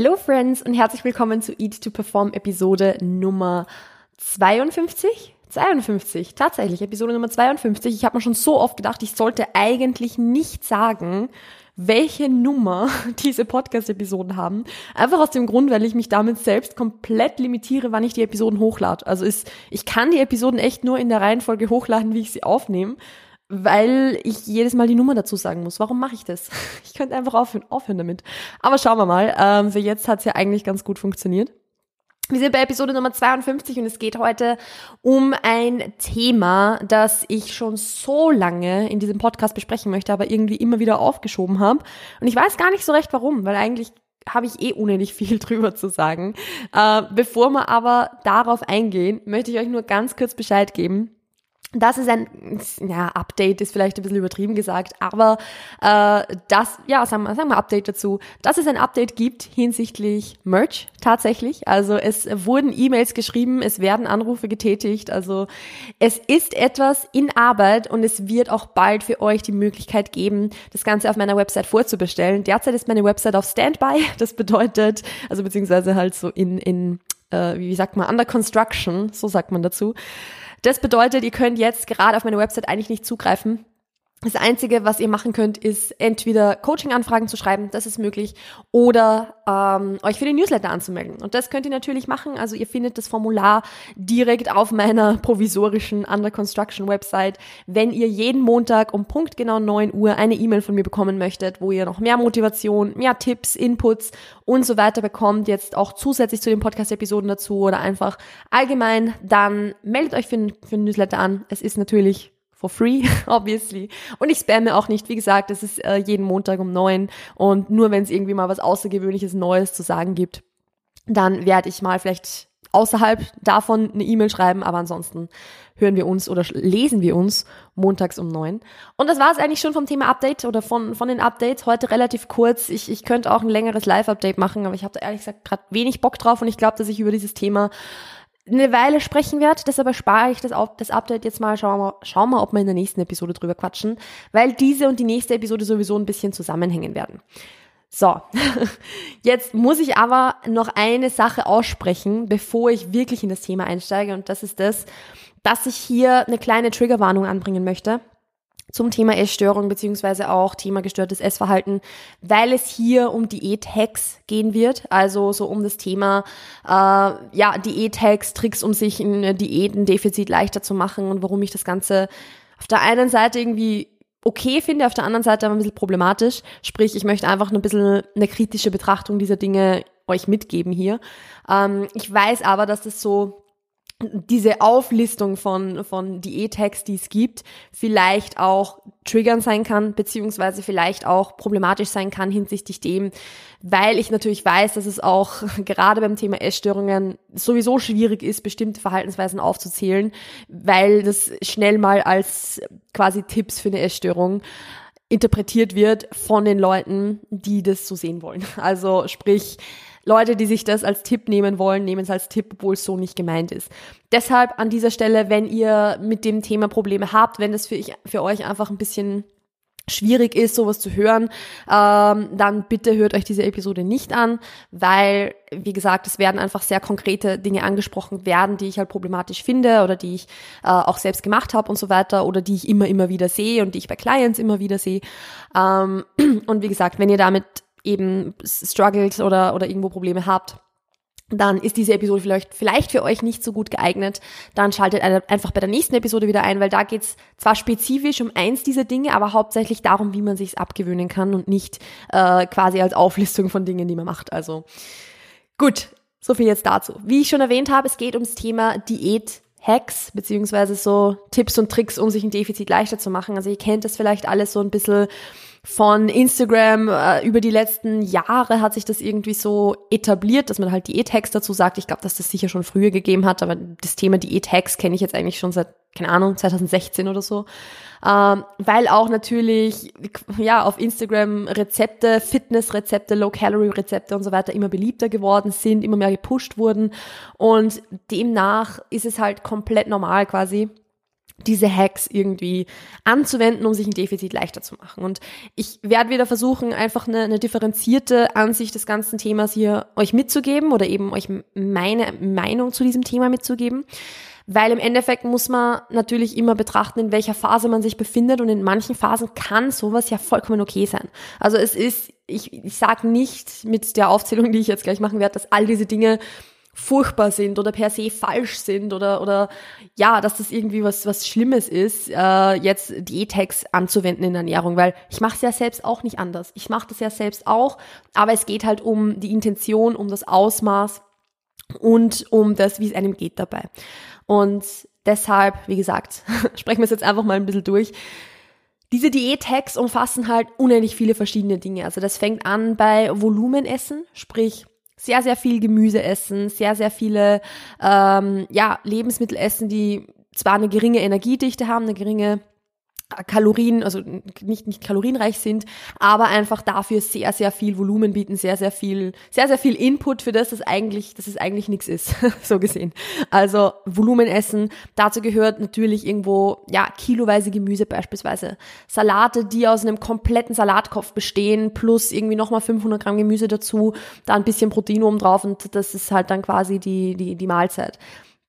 Hello Friends und herzlich willkommen zu Eat to Perform Episode Nummer 52. 52, tatsächlich, Episode Nummer 52. Ich habe mir schon so oft gedacht, ich sollte eigentlich nicht sagen, welche Nummer diese Podcast-Episoden haben. Einfach aus dem Grund, weil ich mich damit selbst komplett limitiere, wann ich die Episoden hochlade. Also ist, ich kann die Episoden echt nur in der Reihenfolge hochladen, wie ich sie aufnehme weil ich jedes Mal die Nummer dazu sagen muss. Warum mache ich das? Ich könnte einfach aufhören, aufhören damit. Aber schauen wir mal. Ähm, für jetzt hat es ja eigentlich ganz gut funktioniert. Wir sind bei Episode Nummer 52 und es geht heute um ein Thema, das ich schon so lange in diesem Podcast besprechen möchte, aber irgendwie immer wieder aufgeschoben habe. Und ich weiß gar nicht so recht warum, weil eigentlich habe ich eh unendlich viel drüber zu sagen. Äh, bevor wir aber darauf eingehen, möchte ich euch nur ganz kurz Bescheid geben das ist ein, ja, Update ist vielleicht ein bisschen übertrieben gesagt, aber äh, das, ja, sagen wir, sagen wir Update dazu, dass es ein Update gibt hinsichtlich Merch tatsächlich. Also es wurden E-Mails geschrieben, es werden Anrufe getätigt, also es ist etwas in Arbeit und es wird auch bald für euch die Möglichkeit geben, das Ganze auf meiner Website vorzubestellen. Derzeit ist meine Website auf Standby, das bedeutet, also beziehungsweise halt so in, in äh, wie sagt man, under construction, so sagt man dazu. Das bedeutet, ihr könnt jetzt gerade auf meine Website eigentlich nicht zugreifen. Das Einzige, was ihr machen könnt, ist entweder Coaching-Anfragen zu schreiben, das ist möglich, oder ähm, euch für den Newsletter anzumelden. Und das könnt ihr natürlich machen. Also ihr findet das Formular direkt auf meiner provisorischen Under Construction Website. Wenn ihr jeden Montag um Punkt genau 9 Uhr eine E-Mail von mir bekommen möchtet, wo ihr noch mehr Motivation, mehr Tipps, Inputs und so weiter bekommt, jetzt auch zusätzlich zu den Podcast-Episoden dazu oder einfach allgemein, dann meldet euch für, für den Newsletter an. Es ist natürlich for free, obviously. Und ich spamme auch nicht. Wie gesagt, es ist äh, jeden Montag um neun und nur wenn es irgendwie mal was Außergewöhnliches Neues zu sagen gibt, dann werde ich mal vielleicht außerhalb davon eine E-Mail schreiben, aber ansonsten hören wir uns oder lesen wir uns montags um neun. Und das war es eigentlich schon vom Thema Update oder von, von den Updates. Heute relativ kurz. Ich, ich könnte auch ein längeres Live-Update machen, aber ich habe da ehrlich gesagt gerade wenig Bock drauf und ich glaube, dass ich über dieses Thema eine Weile sprechen werde. Deshalb spare ich das, das Update jetzt mal. Schauen wir, schauen wir, ob wir in der nächsten Episode drüber quatschen, weil diese und die nächste Episode sowieso ein bisschen zusammenhängen werden. So, jetzt muss ich aber noch eine Sache aussprechen, bevor ich wirklich in das Thema einsteige. Und das ist das, dass ich hier eine kleine Triggerwarnung anbringen möchte zum Thema Essstörung beziehungsweise auch Thema gestörtes Essverhalten, weil es hier um Diät-Hacks gehen wird, also so um das Thema äh, ja Diät-Hacks, Tricks, um sich ein Diätendefizit leichter zu machen und warum ich das Ganze auf der einen Seite irgendwie okay finde, auf der anderen Seite aber ein bisschen problematisch. Sprich, ich möchte einfach ein bisschen eine kritische Betrachtung dieser Dinge euch mitgeben hier. Ähm, ich weiß aber, dass das so diese Auflistung von, von Diät-Hacks, die es gibt, vielleicht auch triggern sein kann, beziehungsweise vielleicht auch problematisch sein kann hinsichtlich dem, weil ich natürlich weiß, dass es auch gerade beim Thema Essstörungen sowieso schwierig ist, bestimmte Verhaltensweisen aufzuzählen, weil das schnell mal als quasi Tipps für eine Essstörung interpretiert wird von den Leuten, die das so sehen wollen. Also sprich, Leute, die sich das als Tipp nehmen wollen, nehmen es als Tipp, obwohl es so nicht gemeint ist. Deshalb an dieser Stelle, wenn ihr mit dem Thema Probleme habt, wenn das für, ich, für euch einfach ein bisschen schwierig ist, sowas zu hören, ähm, dann bitte hört euch diese Episode nicht an, weil, wie gesagt, es werden einfach sehr konkrete Dinge angesprochen werden, die ich halt problematisch finde oder die ich äh, auch selbst gemacht habe und so weiter oder die ich immer, immer wieder sehe und die ich bei Clients immer wieder sehe. Ähm, und wie gesagt, wenn ihr damit eben struggelt oder, oder irgendwo Probleme habt, dann ist diese Episode vielleicht, vielleicht für euch nicht so gut geeignet. Dann schaltet einfach bei der nächsten Episode wieder ein, weil da geht's zwar spezifisch um eins dieser Dinge, aber hauptsächlich darum, wie man sich's abgewöhnen kann und nicht äh, quasi als Auflistung von Dingen, die man macht. Also gut, so viel jetzt dazu. Wie ich schon erwähnt habe, es geht ums Thema Diät. Hacks, beziehungsweise so Tipps und Tricks, um sich ein Defizit leichter zu machen. Also ihr kennt das vielleicht alles so ein bisschen von Instagram äh, über die letzten Jahre hat sich das irgendwie so etabliert, dass man halt Diät-Hacks dazu sagt. Ich glaube, dass das sicher schon früher gegeben hat, aber das Thema Diät-Hacks kenne ich jetzt eigentlich schon seit, keine Ahnung, 2016 oder so. Ähm, weil auch natürlich, ja, auf Instagram Rezepte, Fitness-Rezepte, Low-Calorie-Rezepte und so weiter immer beliebter geworden sind, immer mehr gepusht wurden. Und demnach ist es halt komplett normal quasi, diese Hacks irgendwie anzuwenden, um sich ein Defizit leichter zu machen. Und ich werde wieder versuchen, einfach eine, eine differenzierte Ansicht des ganzen Themas hier euch mitzugeben oder eben euch meine Meinung zu diesem Thema mitzugeben. Weil im Endeffekt muss man natürlich immer betrachten, in welcher Phase man sich befindet und in manchen Phasen kann sowas ja vollkommen okay sein. Also es ist, ich, ich sage nicht mit der Aufzählung, die ich jetzt gleich machen werde, dass all diese Dinge furchtbar sind oder per se falsch sind oder oder ja, dass das irgendwie was was Schlimmes ist, äh, jetzt Diätex anzuwenden in Ernährung, weil ich mache es ja selbst auch nicht anders. Ich mache das ja selbst auch, aber es geht halt um die Intention, um das Ausmaß und um das, wie es einem geht dabei. Und deshalb, wie gesagt, sprechen wir es jetzt einfach mal ein bisschen durch. Diese Diät-Hacks umfassen halt unendlich viele verschiedene Dinge. Also das fängt an bei Volumenessen, sprich sehr, sehr viel Gemüse essen, sehr, sehr viele ähm, ja, Lebensmittel essen, die zwar eine geringe Energiedichte haben, eine geringe Kalorien, also nicht, nicht kalorienreich sind, aber einfach dafür sehr, sehr viel Volumen bieten, sehr, sehr viel, sehr, sehr viel Input für das, das eigentlich, dass es eigentlich nichts ist, so gesehen. Also Volumen essen, dazu gehört natürlich irgendwo, ja, kiloweise Gemüse beispielsweise. Salate, die aus einem kompletten Salatkopf bestehen, plus irgendwie nochmal 500 Gramm Gemüse dazu, da ein bisschen Protein oben drauf und das ist halt dann quasi die, die, die Mahlzeit.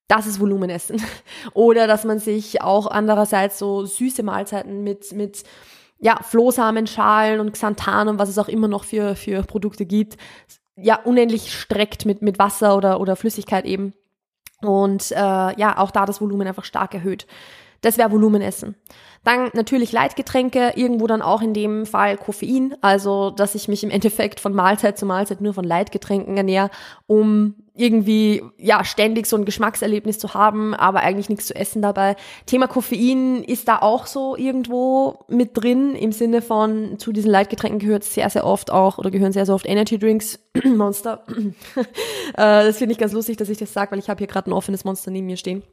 Das ist Volumenessen. Oder dass man sich auch andererseits so süße Mahlzeiten mit, mit ja, Flohsamenschalen und Xanthan und was es auch immer noch für, für Produkte gibt, ja, unendlich streckt mit, mit Wasser oder, oder Flüssigkeit eben. Und äh, ja, auch da das Volumen einfach stark erhöht. Das wäre Volumenessen. Dann natürlich Leitgetränke, irgendwo dann auch in dem Fall Koffein, also dass ich mich im Endeffekt von Mahlzeit zu Mahlzeit nur von Leitgetränken ernähre, um irgendwie ja ständig so ein Geschmackserlebnis zu haben, aber eigentlich nichts zu essen dabei. Thema Koffein ist da auch so irgendwo mit drin im Sinne von zu diesen Leitgetränken gehört sehr sehr oft auch oder gehören sehr sehr oft Energy Drinks, Monster. äh, das finde ich ganz lustig, dass ich das sage, weil ich habe hier gerade ein offenes Monster neben mir stehen.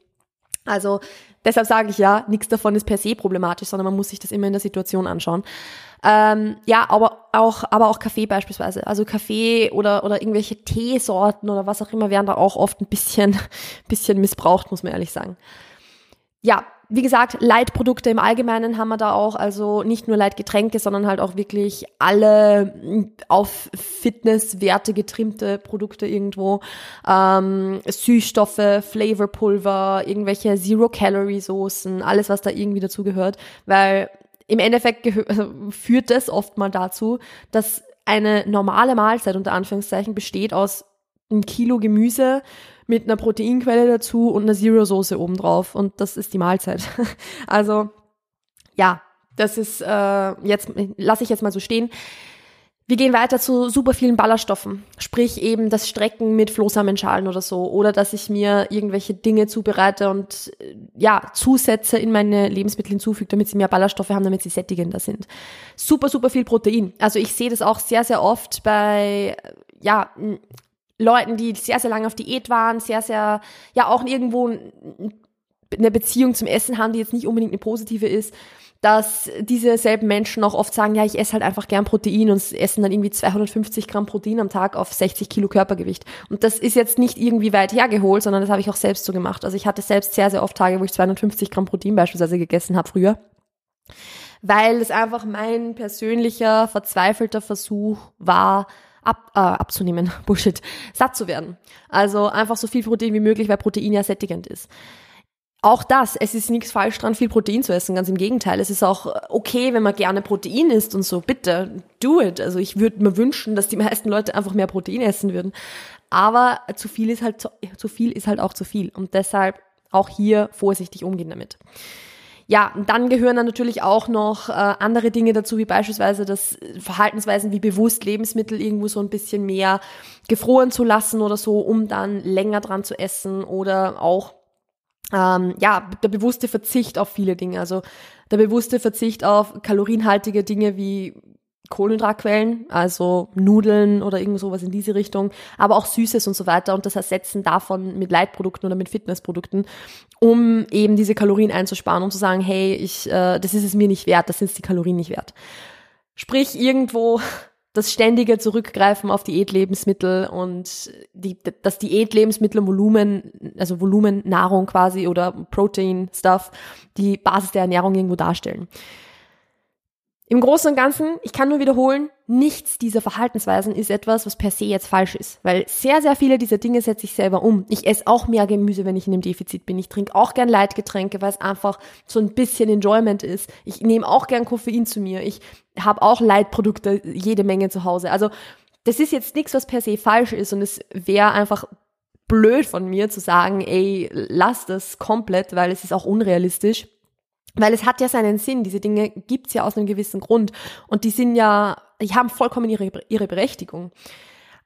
Also deshalb sage ich ja, nichts davon ist per se problematisch, sondern man muss sich das immer in der Situation anschauen. Ähm, ja, aber auch, aber auch Kaffee beispielsweise. Also Kaffee oder, oder irgendwelche Teesorten oder was auch immer werden da auch oft ein bisschen, bisschen missbraucht, muss man ehrlich sagen. Ja, wie gesagt, Leitprodukte im Allgemeinen haben wir da auch, also nicht nur Leitgetränke, sondern halt auch wirklich alle auf Fitnesswerte getrimmte Produkte irgendwo. Ähm, Süßstoffe, Flavorpulver, irgendwelche Zero-Calorie-Soßen, alles, was da irgendwie dazu gehört. Weil im Endeffekt also führt das oft mal dazu, dass eine normale Mahlzeit unter Anführungszeichen besteht aus ein Kilo Gemüse, mit einer Proteinquelle dazu und einer Zero-Soße obendrauf. Und das ist die Mahlzeit. also, ja, das ist äh, jetzt, lasse ich jetzt mal so stehen. Wir gehen weiter zu super vielen Ballaststoffen, sprich eben das Strecken mit Flohsamenschalen oder so, oder dass ich mir irgendwelche Dinge zubereite und äh, ja, Zusätze in meine Lebensmittel hinzufüge, damit sie mehr Ballaststoffe haben, damit sie sättigender sind. Super, super viel Protein. Also ich sehe das auch sehr, sehr oft bei ja, Leuten, die sehr, sehr lange auf Diät waren, sehr, sehr, ja auch irgendwo eine Beziehung zum Essen haben, die jetzt nicht unbedingt eine positive ist, dass diese selben Menschen auch oft sagen, ja, ich esse halt einfach gern Protein und essen dann irgendwie 250 Gramm Protein am Tag auf 60 Kilo Körpergewicht. Und das ist jetzt nicht irgendwie weit hergeholt, sondern das habe ich auch selbst so gemacht. Also ich hatte selbst sehr, sehr oft Tage, wo ich 250 Gramm Protein beispielsweise gegessen habe früher. Weil es einfach mein persönlicher, verzweifelter Versuch war, ab, äh, abzunehmen, Bullshit, satt zu werden. Also einfach so viel Protein wie möglich, weil Protein ja sättigend ist. Auch das, es ist nichts falsch dran, viel Protein zu essen, ganz im Gegenteil. Es ist auch okay, wenn man gerne Protein isst und so, bitte, do it. Also ich würde mir wünschen, dass die meisten Leute einfach mehr Protein essen würden. Aber zu viel ist halt zu, zu viel ist halt auch zu viel. Und deshalb auch hier vorsichtig umgehen damit. Ja, dann gehören dann natürlich auch noch äh, andere Dinge dazu, wie beispielsweise das Verhaltensweisen wie bewusst Lebensmittel irgendwo so ein bisschen mehr gefroren zu lassen oder so, um dann länger dran zu essen oder auch ähm, ja, der bewusste Verzicht auf viele Dinge. Also der bewusste Verzicht auf kalorienhaltige Dinge wie Kohlenhydratquellen, also Nudeln oder irgend sowas in diese Richtung, aber auch Süßes und so weiter und das Ersetzen davon mit Leitprodukten oder mit Fitnessprodukten, um eben diese Kalorien einzusparen, um zu sagen, hey, ich, äh, das ist es mir nicht wert, das sind die Kalorien nicht wert. Sprich, irgendwo das ständige Zurückgreifen auf Diätlebensmittel und die, das Diätlebensmittelvolumen, also Volumennahrung quasi oder Protein-Stuff, die Basis der Ernährung irgendwo darstellen. Im Großen und Ganzen, ich kann nur wiederholen, nichts dieser Verhaltensweisen ist etwas, was per se jetzt falsch ist, weil sehr, sehr viele dieser Dinge setze ich selber um. Ich esse auch mehr Gemüse, wenn ich in einem Defizit bin. Ich trinke auch gern Leitgetränke, weil es einfach so ein bisschen Enjoyment ist. Ich nehme auch gern Koffein zu mir. Ich habe auch Leitprodukte jede Menge zu Hause. Also das ist jetzt nichts, was per se falsch ist und es wäre einfach blöd von mir zu sagen, ey, lass das komplett, weil es ist auch unrealistisch. Weil es hat ja seinen Sinn, diese Dinge gibt's ja aus einem gewissen Grund. Und die sind ja, die haben vollkommen ihre, ihre Berechtigung.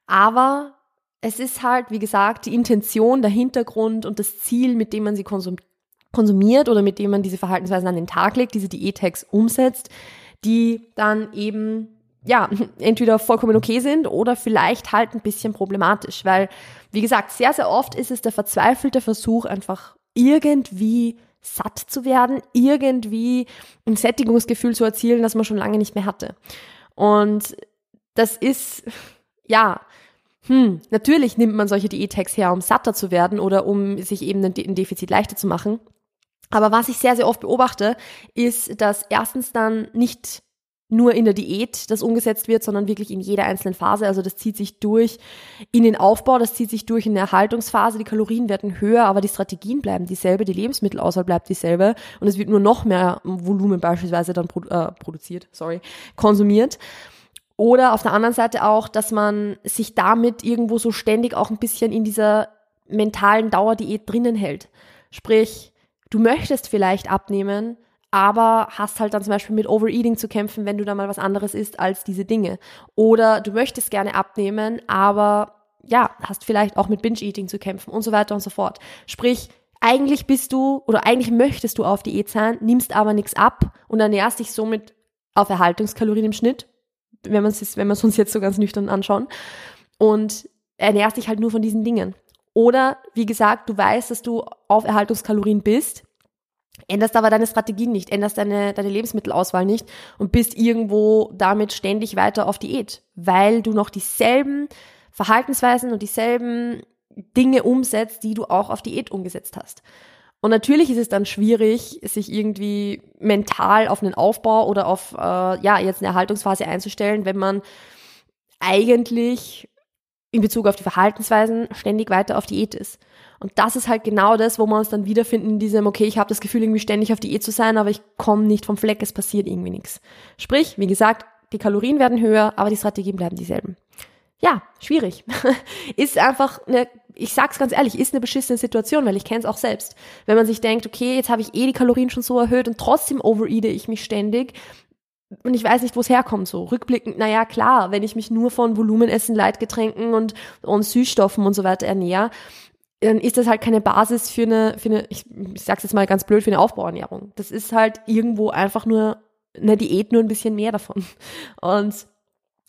Aber es ist halt, wie gesagt, die Intention, der Hintergrund und das Ziel, mit dem man sie konsum konsumiert oder mit dem man diese Verhaltensweisen an den Tag legt, diese Diät-Tags umsetzt, die dann eben ja, entweder vollkommen okay sind oder vielleicht halt ein bisschen problematisch, weil, wie gesagt, sehr, sehr oft ist es der verzweifelte Versuch, einfach irgendwie satt zu werden, irgendwie ein Sättigungsgefühl zu erzielen, das man schon lange nicht mehr hatte. Und das ist, ja, hm, natürlich nimmt man solche Diät-Tags her, um satter zu werden oder um sich eben ein Defizit leichter zu machen. Aber was ich sehr, sehr oft beobachte, ist, dass erstens dann nicht nur in der Diät das umgesetzt wird, sondern wirklich in jeder einzelnen Phase. Also das zieht sich durch in den Aufbau, das zieht sich durch in der Erhaltungsphase. Die Kalorien werden höher, aber die Strategien bleiben dieselbe, die Lebensmittelauswahl bleibt dieselbe und es wird nur noch mehr Volumen beispielsweise dann produ äh, produziert, sorry, konsumiert. Oder auf der anderen Seite auch, dass man sich damit irgendwo so ständig auch ein bisschen in dieser mentalen Dauerdiät drinnen hält. Sprich, du möchtest vielleicht abnehmen, aber hast halt dann zum Beispiel mit Overeating zu kämpfen, wenn du da mal was anderes isst als diese Dinge. Oder du möchtest gerne abnehmen, aber ja, hast vielleicht auch mit Binge-Eating zu kämpfen und so weiter und so fort. Sprich, eigentlich bist du oder eigentlich möchtest du auf Diät sein, nimmst aber nichts ab und ernährst dich somit auf Erhaltungskalorien im Schnitt, wenn man es wenn wir es uns jetzt so ganz nüchtern anschauen und ernährst dich halt nur von diesen Dingen. Oder wie gesagt, du weißt, dass du auf Erhaltungskalorien bist, änderst aber deine Strategien nicht, änderst deine, deine Lebensmittelauswahl nicht und bist irgendwo damit ständig weiter auf Diät, weil du noch dieselben Verhaltensweisen und dieselben Dinge umsetzt, die du auch auf Diät umgesetzt hast. Und natürlich ist es dann schwierig, sich irgendwie mental auf einen Aufbau oder auf äh, ja jetzt eine Erhaltungsphase einzustellen, wenn man eigentlich in Bezug auf die Verhaltensweisen ständig weiter auf Diät ist. Und das ist halt genau das, wo wir uns dann wiederfinden in diesem, okay, ich habe das Gefühl, irgendwie ständig auf Diät zu sein, aber ich komme nicht vom Fleck, es passiert irgendwie nichts. Sprich, wie gesagt, die Kalorien werden höher, aber die Strategien bleiben dieselben. Ja, schwierig. ist einfach eine, ich sag's ganz ehrlich, ist eine beschissene Situation, weil ich kenne es auch selbst. Wenn man sich denkt, okay, jetzt habe ich eh die Kalorien schon so erhöht und trotzdem overeate ich mich ständig, und ich weiß nicht, wo es herkommt, so rückblickend, naja, klar, wenn ich mich nur von Volumenessen, Leitgetränken und, und Süßstoffen und so weiter ernähre, dann ist das halt keine Basis für eine, für eine ich, ich sag's jetzt mal ganz blöd, für eine Aufbauernährung. Das ist halt irgendwo einfach nur eine Diät, nur ein bisschen mehr davon. Und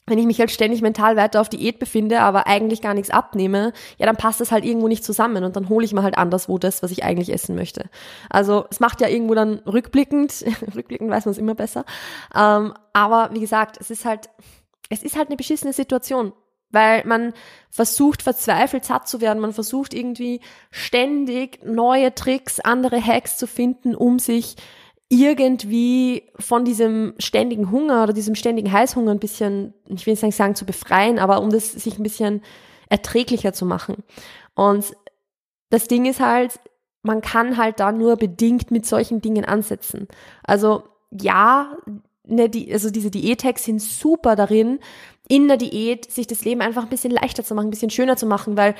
wenn ich mich halt ständig mental weiter auf Diät befinde, aber eigentlich gar nichts abnehme, ja, dann passt das halt irgendwo nicht zusammen und dann hole ich mir halt anderswo das, was ich eigentlich essen möchte. Also es macht ja irgendwo dann rückblickend, rückblickend weiß man es immer besser, ähm, aber wie gesagt, es ist halt, es ist halt eine beschissene Situation weil man versucht verzweifelt satt zu werden, man versucht irgendwie ständig neue Tricks, andere Hacks zu finden, um sich irgendwie von diesem ständigen Hunger oder diesem ständigen Heißhunger ein bisschen, ich will nicht sagen zu befreien, aber um das sich ein bisschen erträglicher zu machen. Und das Ding ist halt, man kann halt da nur bedingt mit solchen Dingen ansetzen. Also ja, ne, die, also diese Diät-Hacks sind super darin, in der Diät sich das Leben einfach ein bisschen leichter zu machen, ein bisschen schöner zu machen, weil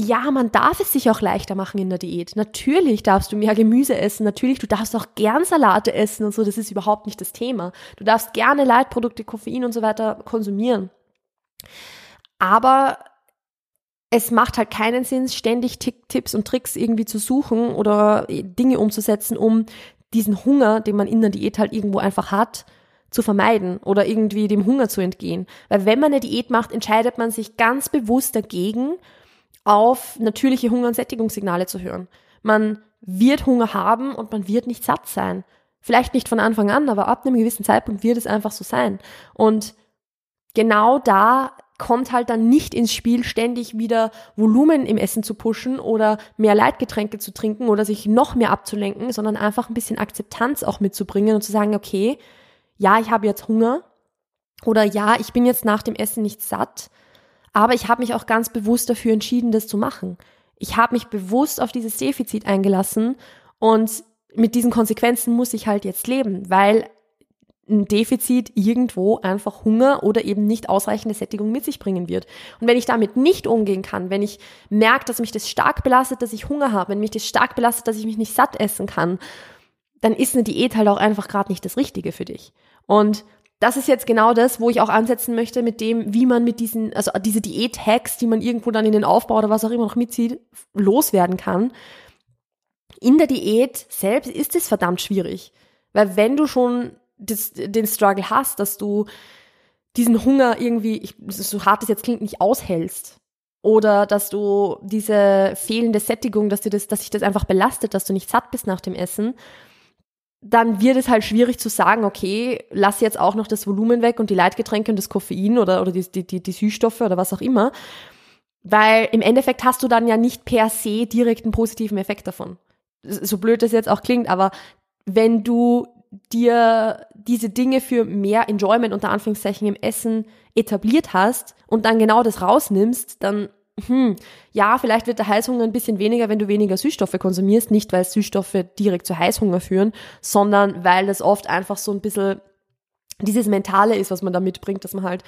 ja, man darf es sich auch leichter machen in der Diät. Natürlich darfst du mehr Gemüse essen, natürlich, du darfst auch gern Salate essen und so, das ist überhaupt nicht das Thema. Du darfst gerne Leitprodukte, Koffein und so weiter konsumieren. Aber es macht halt keinen Sinn, ständig Tipps und Tricks irgendwie zu suchen oder Dinge umzusetzen, um diesen Hunger, den man in der Diät halt irgendwo einfach hat, zu vermeiden oder irgendwie dem Hunger zu entgehen. Weil wenn man eine Diät macht, entscheidet man sich ganz bewusst dagegen, auf natürliche Hunger- und Sättigungssignale zu hören. Man wird Hunger haben und man wird nicht satt sein. Vielleicht nicht von Anfang an, aber ab einem gewissen Zeitpunkt wird es einfach so sein. Und genau da kommt halt dann nicht ins Spiel, ständig wieder Volumen im Essen zu pushen oder mehr Leitgetränke zu trinken oder sich noch mehr abzulenken, sondern einfach ein bisschen Akzeptanz auch mitzubringen und zu sagen, okay, ja, ich habe jetzt Hunger oder ja, ich bin jetzt nach dem Essen nicht satt, aber ich habe mich auch ganz bewusst dafür entschieden, das zu machen. Ich habe mich bewusst auf dieses Defizit eingelassen und mit diesen Konsequenzen muss ich halt jetzt leben, weil ein Defizit irgendwo einfach Hunger oder eben nicht ausreichende Sättigung mit sich bringen wird. Und wenn ich damit nicht umgehen kann, wenn ich merke, dass mich das stark belastet, dass ich Hunger habe, wenn mich das stark belastet, dass ich mich nicht satt essen kann, dann ist eine Diät halt auch einfach gerade nicht das Richtige für dich. Und das ist jetzt genau das, wo ich auch ansetzen möchte mit dem, wie man mit diesen, also diese Diät-Hacks, die man irgendwo dann in den Aufbau oder was auch immer noch mitzieht, loswerden kann. In der Diät selbst ist es verdammt schwierig. Weil wenn du schon das, den Struggle hast, dass du diesen Hunger irgendwie, ich, so hart es jetzt klingt, nicht aushältst. Oder dass du diese fehlende Sättigung, dass dir das, dass sich das einfach belastet, dass du nicht satt bist nach dem Essen, dann wird es halt schwierig zu sagen, okay, lass jetzt auch noch das Volumen weg und die Leitgetränke und das Koffein oder, oder die, die, die, die Süßstoffe oder was auch immer. Weil im Endeffekt hast du dann ja nicht per se direkt einen positiven Effekt davon. So blöd das jetzt auch klingt, aber wenn du dir diese Dinge für mehr Enjoyment unter Anführungszeichen im Essen etabliert hast und dann genau das rausnimmst, dann hm, ja, vielleicht wird der Heißhunger ein bisschen weniger, wenn du weniger Süßstoffe konsumierst, nicht weil Süßstoffe direkt zu Heißhunger führen, sondern weil das oft einfach so ein bisschen dieses Mentale ist, was man da mitbringt, dass man halt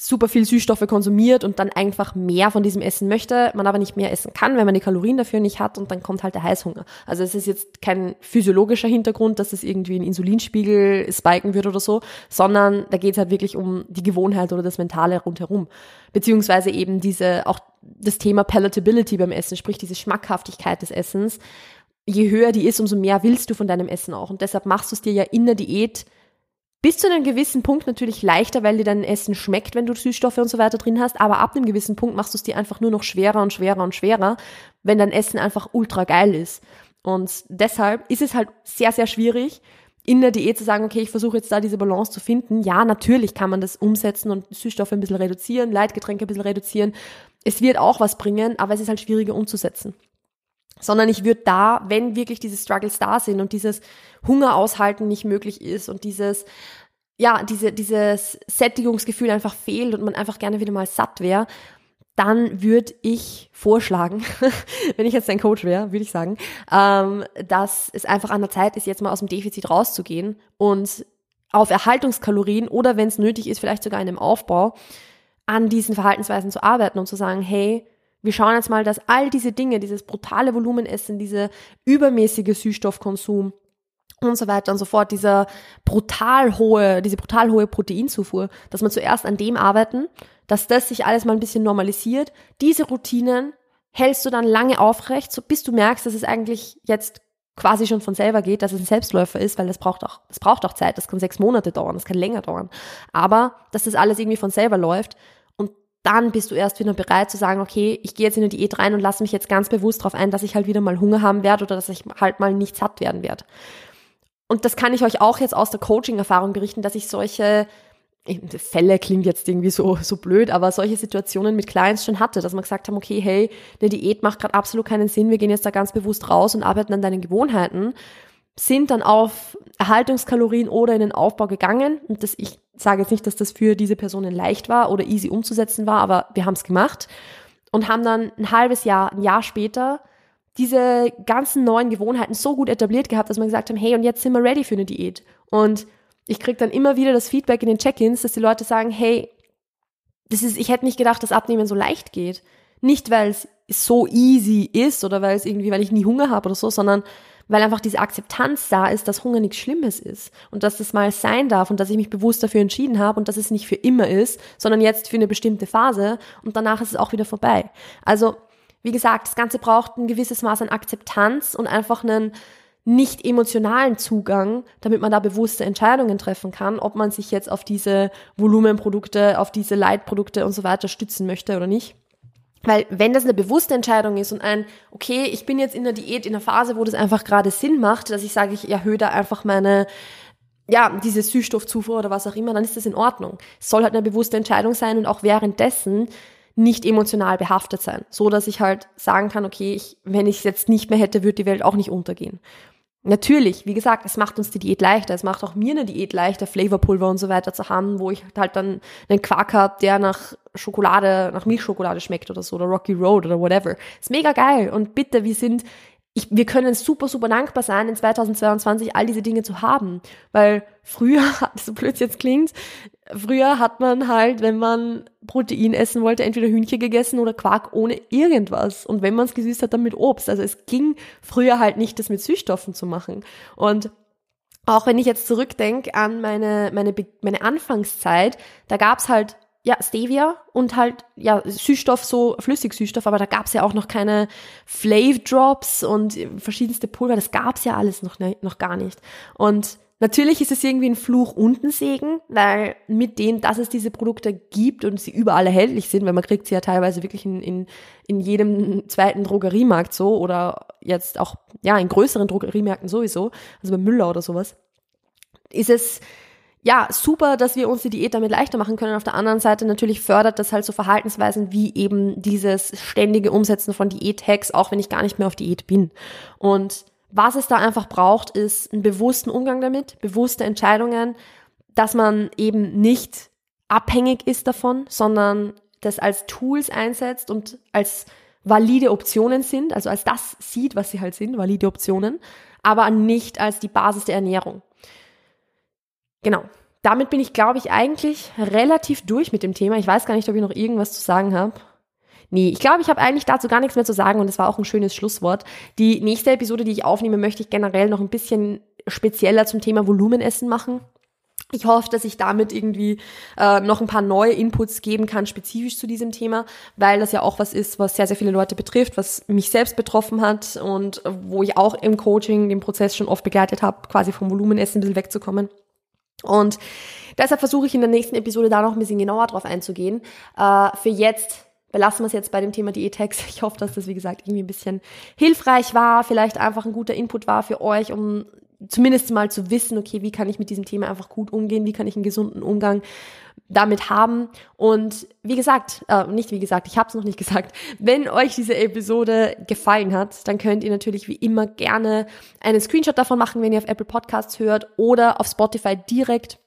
super viel Süßstoffe konsumiert und dann einfach mehr von diesem Essen möchte, man aber nicht mehr essen kann, wenn man die Kalorien dafür nicht hat und dann kommt halt der Heißhunger. Also es ist jetzt kein physiologischer Hintergrund, dass es irgendwie einen Insulinspiegel spiken wird oder so, sondern da geht es halt wirklich um die Gewohnheit oder das Mentale rundherum. Beziehungsweise eben diese, auch das Thema Palatability beim Essen, sprich diese Schmackhaftigkeit des Essens. Je höher die ist, umso mehr willst du von deinem Essen auch. Und deshalb machst du es dir ja in der Diät bis zu einem gewissen Punkt natürlich leichter, weil dir dein Essen schmeckt, wenn du Süßstoffe und so weiter drin hast, aber ab einem gewissen Punkt machst du es dir einfach nur noch schwerer und schwerer und schwerer, wenn dein Essen einfach ultra geil ist. Und deshalb ist es halt sehr, sehr schwierig, in der Diät zu sagen, okay, ich versuche jetzt da diese Balance zu finden. Ja, natürlich kann man das umsetzen und Süßstoffe ein bisschen reduzieren, Leitgetränke ein bisschen reduzieren. Es wird auch was bringen, aber es ist halt schwieriger umzusetzen sondern ich würde da, wenn wirklich diese Struggles da sind und dieses Hunger aushalten nicht möglich ist und dieses ja, diese, dieses Sättigungsgefühl einfach fehlt und man einfach gerne wieder mal satt wäre, dann würde ich vorschlagen, wenn ich jetzt dein Coach wäre, würde ich sagen, ähm, dass es einfach an der Zeit ist, jetzt mal aus dem Defizit rauszugehen und auf Erhaltungskalorien oder wenn es nötig ist, vielleicht sogar in einem Aufbau, an diesen Verhaltensweisen zu arbeiten und zu sagen, hey, wir schauen jetzt mal, dass all diese Dinge, dieses brutale Volumenessen, diese übermäßige Süßstoffkonsum und so weiter und so fort, dieser brutal hohe, diese brutal hohe Proteinzufuhr, dass man zuerst an dem arbeiten, dass das sich alles mal ein bisschen normalisiert. Diese Routinen hältst du dann lange aufrecht, so bis du merkst, dass es eigentlich jetzt quasi schon von selber geht, dass es ein Selbstläufer ist, weil das braucht auch, das braucht auch Zeit, das kann sechs Monate dauern, das kann länger dauern. Aber, dass das alles irgendwie von selber läuft, dann bist du erst wieder bereit zu sagen, okay, ich gehe jetzt in eine Diät rein und lasse mich jetzt ganz bewusst darauf ein, dass ich halt wieder mal Hunger haben werde oder dass ich halt mal nicht satt werden werde. Und das kann ich euch auch jetzt aus der Coaching-Erfahrung berichten, dass ich solche Fälle klingt jetzt irgendwie so, so blöd, aber solche Situationen mit Clients schon hatte, dass man gesagt haben, okay, hey, eine Diät macht gerade absolut keinen Sinn, wir gehen jetzt da ganz bewusst raus und arbeiten an deinen Gewohnheiten, sind dann auf Erhaltungskalorien oder in den Aufbau gegangen und das, ich sage jetzt nicht, dass das für diese Personen leicht war oder easy umzusetzen war, aber wir haben es gemacht und haben dann ein halbes Jahr, ein Jahr später diese ganzen neuen Gewohnheiten so gut etabliert gehabt, dass wir gesagt haben, hey, und jetzt sind wir ready für eine Diät. Und ich kriege dann immer wieder das Feedback in den Check-ins, dass die Leute sagen, hey, das ist, ich hätte nicht gedacht, dass Abnehmen so leicht geht. Nicht, weil es so easy ist oder weil es irgendwie, weil ich nie Hunger habe oder so, sondern weil einfach diese Akzeptanz da ist, dass Hunger nichts Schlimmes ist und dass das mal sein darf und dass ich mich bewusst dafür entschieden habe und dass es nicht für immer ist, sondern jetzt für eine bestimmte Phase und danach ist es auch wieder vorbei. Also, wie gesagt, das Ganze braucht ein gewisses Maß an Akzeptanz und einfach einen nicht emotionalen Zugang, damit man da bewusste Entscheidungen treffen kann, ob man sich jetzt auf diese Volumenprodukte, auf diese Leitprodukte und so weiter stützen möchte oder nicht. Weil wenn das eine bewusste Entscheidung ist und ein, okay, ich bin jetzt in der Diät in einer Phase, wo das einfach gerade Sinn macht, dass ich sage, ich erhöhe da einfach meine ja, diese Süßstoffzufuhr oder was auch immer, dann ist das in Ordnung. Es soll halt eine bewusste Entscheidung sein und auch währenddessen nicht emotional behaftet sein, so dass ich halt sagen kann, okay, ich, wenn ich es jetzt nicht mehr hätte, würde die Welt auch nicht untergehen. Natürlich, wie gesagt, es macht uns die Diät leichter. Es macht auch mir eine Diät leichter, Flavorpulver und so weiter zu haben, wo ich halt dann einen Quark habe, der nach Schokolade, nach Milchschokolade schmeckt oder so, oder Rocky Road oder whatever. Ist mega geil. Und bitte, wir sind, ich, wir können super, super dankbar sein, in 2022 all diese Dinge zu haben. Weil früher, so blöd es jetzt klingt, früher hat man halt, wenn man Protein essen wollte, entweder Hühnchen gegessen oder Quark ohne irgendwas. Und wenn man es gesüßt hat, dann mit Obst. Also es ging früher halt nicht, das mit Süßstoffen zu machen. Und auch wenn ich jetzt zurückdenke an meine, meine, meine Anfangszeit, da gab's halt ja, Stevia und halt, ja, Süßstoff, so Flüssigsüßstoff, aber da gab's ja auch noch keine Flav Drops und verschiedenste Pulver, das gab's ja alles noch, ne, noch gar nicht. Und Natürlich ist es irgendwie ein Fluch und ein Segen, weil mit denen, dass es diese Produkte gibt und sie überall erhältlich sind, weil man kriegt sie ja teilweise wirklich in, in, in jedem zweiten Drogeriemarkt so oder jetzt auch, ja, in größeren Drogeriemärkten sowieso, also bei Müller oder sowas, ist es ja, super, dass wir uns die Diät damit leichter machen können. Auf der anderen Seite natürlich fördert das halt so Verhaltensweisen wie eben dieses ständige Umsetzen von Diät-Hacks, auch wenn ich gar nicht mehr auf Diät bin. Und was es da einfach braucht, ist einen bewussten Umgang damit, bewusste Entscheidungen, dass man eben nicht abhängig ist davon, sondern das als Tools einsetzt und als valide Optionen sind, also als das sieht, was sie halt sind, valide Optionen, aber nicht als die Basis der Ernährung. Genau. Damit bin ich, glaube ich, eigentlich relativ durch mit dem Thema. Ich weiß gar nicht, ob ich noch irgendwas zu sagen habe. Nee, ich glaube, ich habe eigentlich dazu gar nichts mehr zu sagen und es war auch ein schönes Schlusswort. Die nächste Episode, die ich aufnehme, möchte ich generell noch ein bisschen spezieller zum Thema Volumenessen machen. Ich hoffe, dass ich damit irgendwie äh, noch ein paar neue Inputs geben kann, spezifisch zu diesem Thema, weil das ja auch was ist, was sehr, sehr viele Leute betrifft, was mich selbst betroffen hat und wo ich auch im Coaching den Prozess schon oft begleitet habe, quasi vom Volumenessen ein bisschen wegzukommen. Und deshalb versuche ich in der nächsten Episode da noch ein bisschen genauer drauf einzugehen. Äh, für jetzt belassen wir es jetzt bei dem Thema Diätex. Ich hoffe, dass das, wie gesagt, irgendwie ein bisschen hilfreich war, vielleicht einfach ein guter Input war für euch, um zumindest mal zu wissen, okay, wie kann ich mit diesem Thema einfach gut umgehen, wie kann ich einen gesunden Umgang damit haben. Und wie gesagt, äh, nicht wie gesagt, ich habe es noch nicht gesagt, wenn euch diese Episode gefallen hat, dann könnt ihr natürlich wie immer gerne einen Screenshot davon machen, wenn ihr auf Apple Podcasts hört oder auf Spotify direkt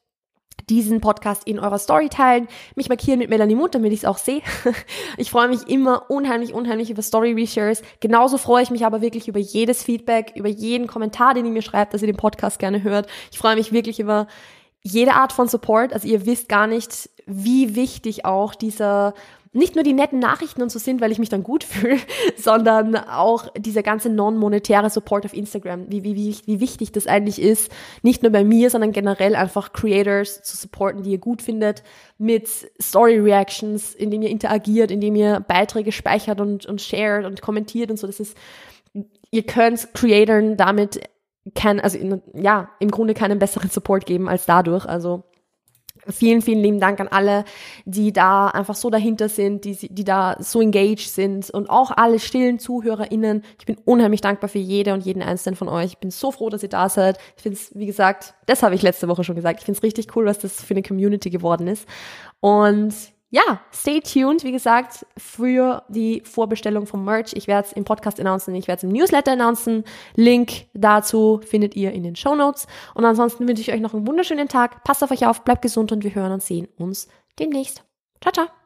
diesen Podcast in eurer Story teilen, mich markieren mit Melanie Mut, damit ich es auch sehe. Ich freue mich immer unheimlich, unheimlich über Story Reshares. Genauso freue ich mich aber wirklich über jedes Feedback, über jeden Kommentar, den ihr mir schreibt, dass ihr den Podcast gerne hört. Ich freue mich wirklich über jede Art von Support. Also ihr wisst gar nicht, wie wichtig auch dieser nicht nur die netten Nachrichten und so sind, weil ich mich dann gut fühle, sondern auch dieser ganze non-monetäre Support auf Instagram, wie, wie, wie, wichtig das eigentlich ist, nicht nur bei mir, sondern generell einfach Creators zu supporten, die ihr gut findet, mit Story Reactions, indem ihr interagiert, indem ihr Beiträge speichert und, und shared und kommentiert und so. Das ist, ihr könnt Creatoren damit kein, also in, ja, im Grunde keinen besseren Support geben als dadurch. Also Vielen, vielen lieben Dank an alle, die da einfach so dahinter sind, die, die da so engaged sind und auch alle stillen ZuhörerInnen. Ich bin unheimlich dankbar für jede und jeden einzelnen von euch. Ich bin so froh, dass ihr da seid. Ich finde es, wie gesagt, das habe ich letzte Woche schon gesagt. Ich finde es richtig cool, was das für eine Community geworden ist. Und ja, stay tuned, wie gesagt, für die Vorbestellung vom Merch. Ich werde es im Podcast announcen, ich werde es im Newsletter announcen. Link dazu findet ihr in den Show Notes. Und ansonsten wünsche ich euch noch einen wunderschönen Tag. Passt auf euch auf, bleibt gesund und wir hören und sehen uns demnächst. Ciao, ciao.